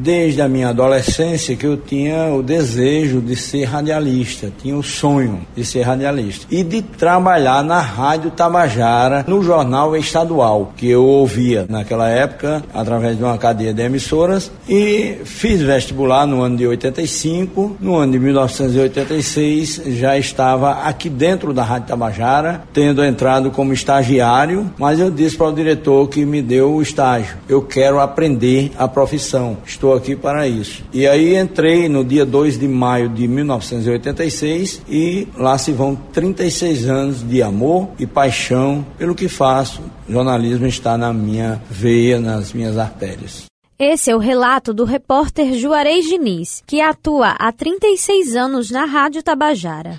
desde a minha adolescência que eu tinha o desejo de ser radialista, tinha o sonho de ser radialista. E de trabalhar na Rádio Tabajara, no jornal estadual, que eu ouvia naquela época através de uma cadeia de emissoras e fiz vestibular no ano de 85, no ano de 1986 já estava aqui dentro da Rádio Tabajara, tendo entrado como estagiário, mas eu disse para o diretor que me deu o estágio, eu quero aprender a profissão, estou aqui para isso. E aí entrei no dia 2 de maio de 1986 e lá se vão 36 anos de amor e paixão pelo que faço. Jornalismo está na minha veia, nas minhas artérias. Esse é o relato do repórter Juarez Diniz, que atua há 36 anos na Rádio Tabajara.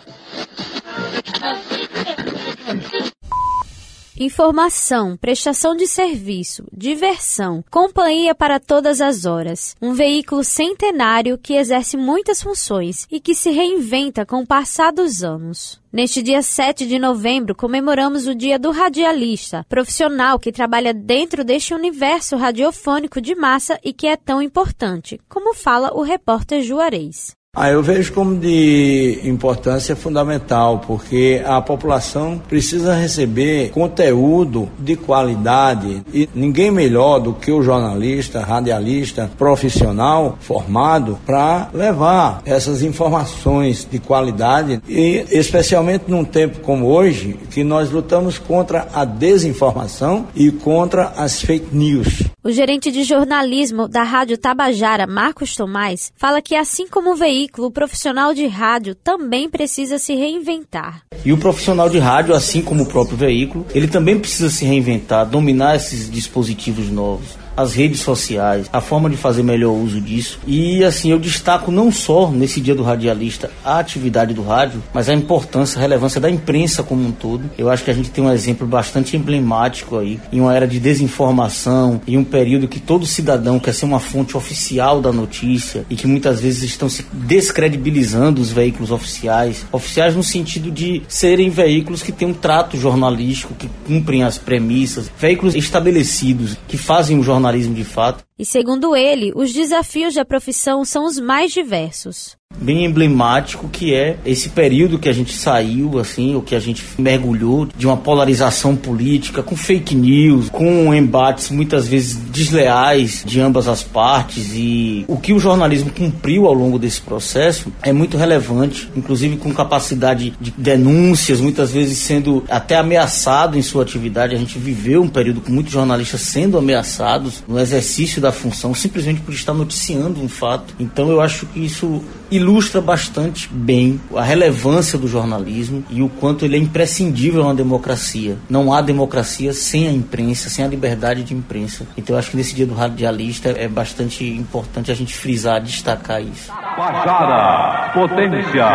Informação, prestação de serviço, diversão, companhia para todas as horas. Um veículo centenário que exerce muitas funções e que se reinventa com o passar dos anos. Neste dia 7 de novembro, comemoramos o Dia do Radialista, profissional que trabalha dentro deste universo radiofônico de massa e que é tão importante, como fala o repórter Juarez. Ah, eu vejo como de importância fundamental, porque a população precisa receber conteúdo de qualidade e ninguém melhor do que o jornalista, radialista, profissional formado para levar essas informações de qualidade e especialmente num tempo como hoje, que nós lutamos contra a desinformação e contra as fake news. O gerente de jornalismo da Rádio Tabajara, Marcos Tomás, fala que assim como o veículo, o profissional de rádio também precisa se reinventar. E o profissional de rádio, assim como o próprio veículo, ele também precisa se reinventar, dominar esses dispositivos novos as redes sociais, a forma de fazer melhor uso disso. E assim, eu destaco não só nesse dia do radialista a atividade do rádio, mas a importância, a relevância da imprensa como um todo. Eu acho que a gente tem um exemplo bastante emblemático aí, em uma era de desinformação, em um período que todo cidadão quer ser uma fonte oficial da notícia e que muitas vezes estão se descredibilizando os veículos oficiais. Oficiais no sentido de serem veículos que têm um trato jornalístico, que cumprem as premissas, veículos estabelecidos, que fazem o jornalismo jornalismo de fato. E segundo ele, os desafios da profissão são os mais diversos bem emblemático que é esse período que a gente saiu, assim, o que a gente mergulhou de uma polarização política com fake news, com embates muitas vezes desleais de ambas as partes e o que o jornalismo cumpriu ao longo desse processo é muito relevante, inclusive com capacidade de denúncias, muitas vezes sendo até ameaçado em sua atividade. A gente viveu um período com muitos jornalistas sendo ameaçados no exercício da função simplesmente por estar noticiando um fato. Então eu acho que isso ilustra bastante bem a relevância do jornalismo e o quanto ele é imprescindível na democracia. Não há democracia sem a imprensa, sem a liberdade de imprensa. Então eu acho que nesse dia do radialista é bastante importante a gente frisar, destacar isso. Bajara, potência,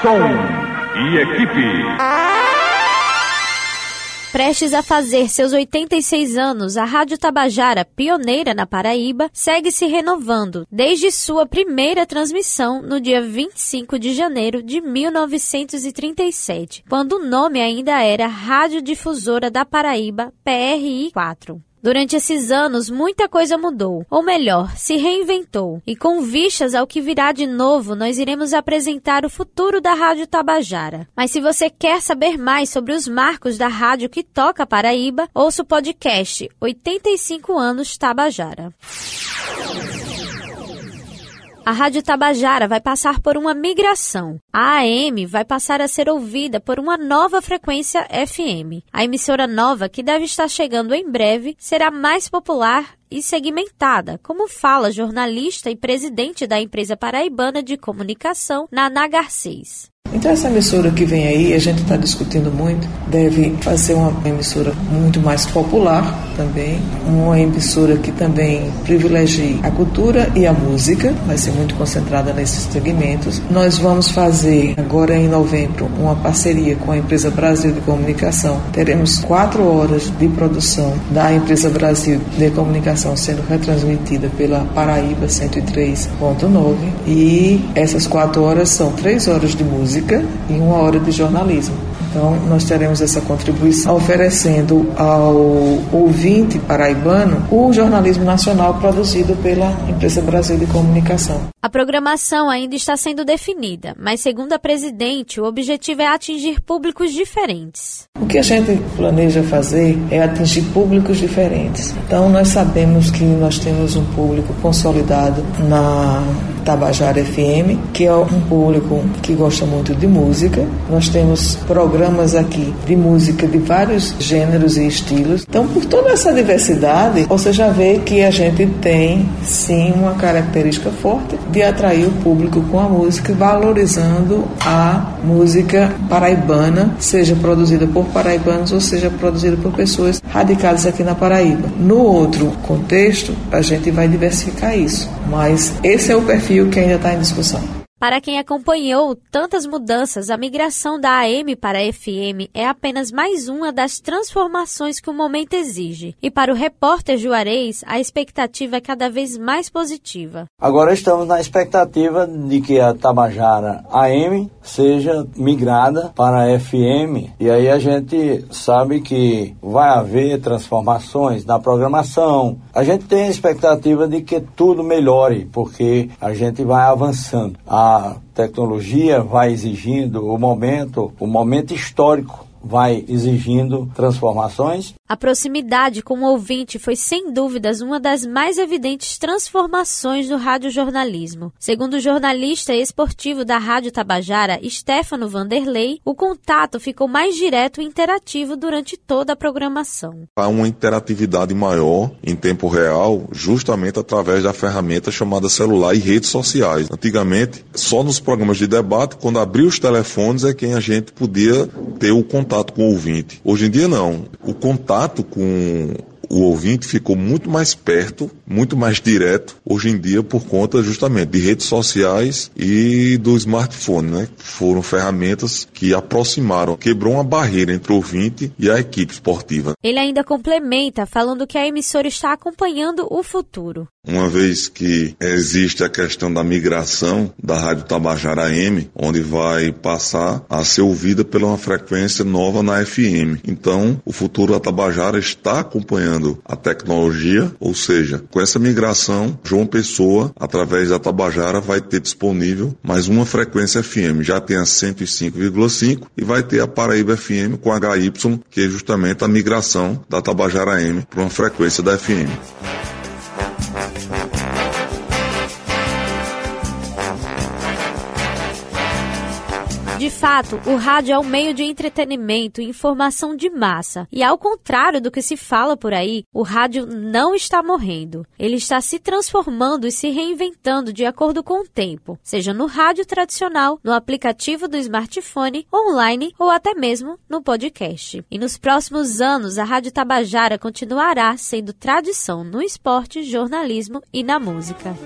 som e equipe. Prestes a fazer seus 86 anos, a Rádio Tabajara, pioneira na Paraíba, segue se renovando desde sua primeira transmissão no dia 25 de janeiro de 1937, quando o nome ainda era Rádio Difusora da Paraíba, PRI 4. Durante esses anos, muita coisa mudou, ou melhor, se reinventou. E com vistas ao que virá de novo, nós iremos apresentar o futuro da Rádio Tabajara. Mas se você quer saber mais sobre os marcos da rádio que toca Paraíba, ouça o podcast 85 anos Tabajara. A Rádio Tabajara vai passar por uma migração. A AM vai passar a ser ouvida por uma nova frequência FM. A emissora nova, que deve estar chegando em breve, será mais popular e segmentada, como fala jornalista e presidente da empresa paraibana de comunicação, Naná Garcês. Então essa emissora que vem aí, a gente está discutindo muito, deve fazer uma emissora muito mais popular também, uma emissora que também privilegie a cultura e a música, vai ser muito concentrada nesses segmentos. Nós vamos fazer agora em novembro uma parceria com a empresa Brasil de Comunicação. Teremos quatro horas de produção da empresa Brasil de Comunicação sendo retransmitida pela Paraíba 103.9 e essas quatro horas são três horas de música e uma hora de jornalismo. Então, nós teremos essa contribuição oferecendo ao ouvinte paraibano o jornalismo nacional produzido pela Empresa Brasil de Comunicação. A programação ainda está sendo definida, mas segundo a presidente, o objetivo é atingir públicos diferentes. O que a gente planeja fazer é atingir públicos diferentes. Então, nós sabemos que nós temos um público consolidado na Tabajara FM, que é um público que gosta muito de música. Nós temos programas aqui de música de vários gêneros e estilos. Então, por toda essa diversidade, você já vê que a gente tem sim uma característica forte de atrair o público com a música, valorizando a música paraibana, seja produzida por paraibanos ou seja produzida por pessoas radicadas aqui na Paraíba. No outro contexto, a gente vai diversificar isso, mas esse é o perfil que ainda está em discussão. Para quem acompanhou tantas mudanças, a migração da AM para a FM é apenas mais uma das transformações que o momento exige. E para o repórter Juarez, a expectativa é cada vez mais positiva. Agora estamos na expectativa de que a Tabajara AM seja migrada para a FM. E aí a gente sabe que vai haver transformações na programação. A gente tem a expectativa de que tudo melhore, porque a gente vai avançando. A a tecnologia vai exigindo o momento, o momento histórico vai exigindo transformações. A proximidade com o ouvinte foi sem dúvidas uma das mais evidentes transformações do radiojornalismo. Segundo o jornalista esportivo da Rádio Tabajara, Stefano Vanderlei, o contato ficou mais direto e interativo durante toda a programação. Há uma interatividade maior em tempo real, justamente através da ferramenta chamada celular e redes sociais. Antigamente, só nos programas de debate, quando abriu os telefones, é quem a gente podia ter o contato com o ouvinte. Hoje em dia não. O contato com o ouvinte ficou muito mais perto, muito mais direto hoje em dia por conta justamente de redes sociais e do smartphone, né? Foram ferramentas que aproximaram, quebrou uma barreira entre o ouvinte e a equipe esportiva. Ele ainda complementa falando que a emissora está acompanhando o futuro. Uma vez que existe a questão da migração da Rádio Tabajara M, onde vai passar a ser ouvida pela uma frequência nova na FM. Então, o futuro da Tabajara está acompanhando a tecnologia, ou seja, com essa migração, João Pessoa, através da Tabajara, vai ter disponível mais uma frequência FM. Já tem a 105,5 e vai ter a Paraíba FM com HY, que é justamente a migração da Tabajara M para uma frequência da FM. De fato, o rádio é um meio de entretenimento e informação de massa. E ao contrário do que se fala por aí, o rádio não está morrendo. Ele está se transformando e se reinventando de acordo com o tempo, seja no rádio tradicional, no aplicativo do smartphone, online ou até mesmo no podcast. E nos próximos anos, a Rádio Tabajara continuará sendo tradição no esporte, jornalismo e na música.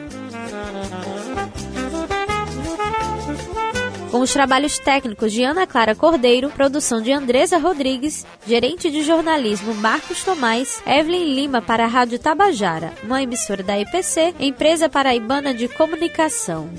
Com os trabalhos técnicos de Ana Clara Cordeiro, produção de Andresa Rodrigues, gerente de jornalismo Marcos Tomás, Evelyn Lima para a Rádio Tabajara, uma emissora da EPC, empresa paraibana de comunicação.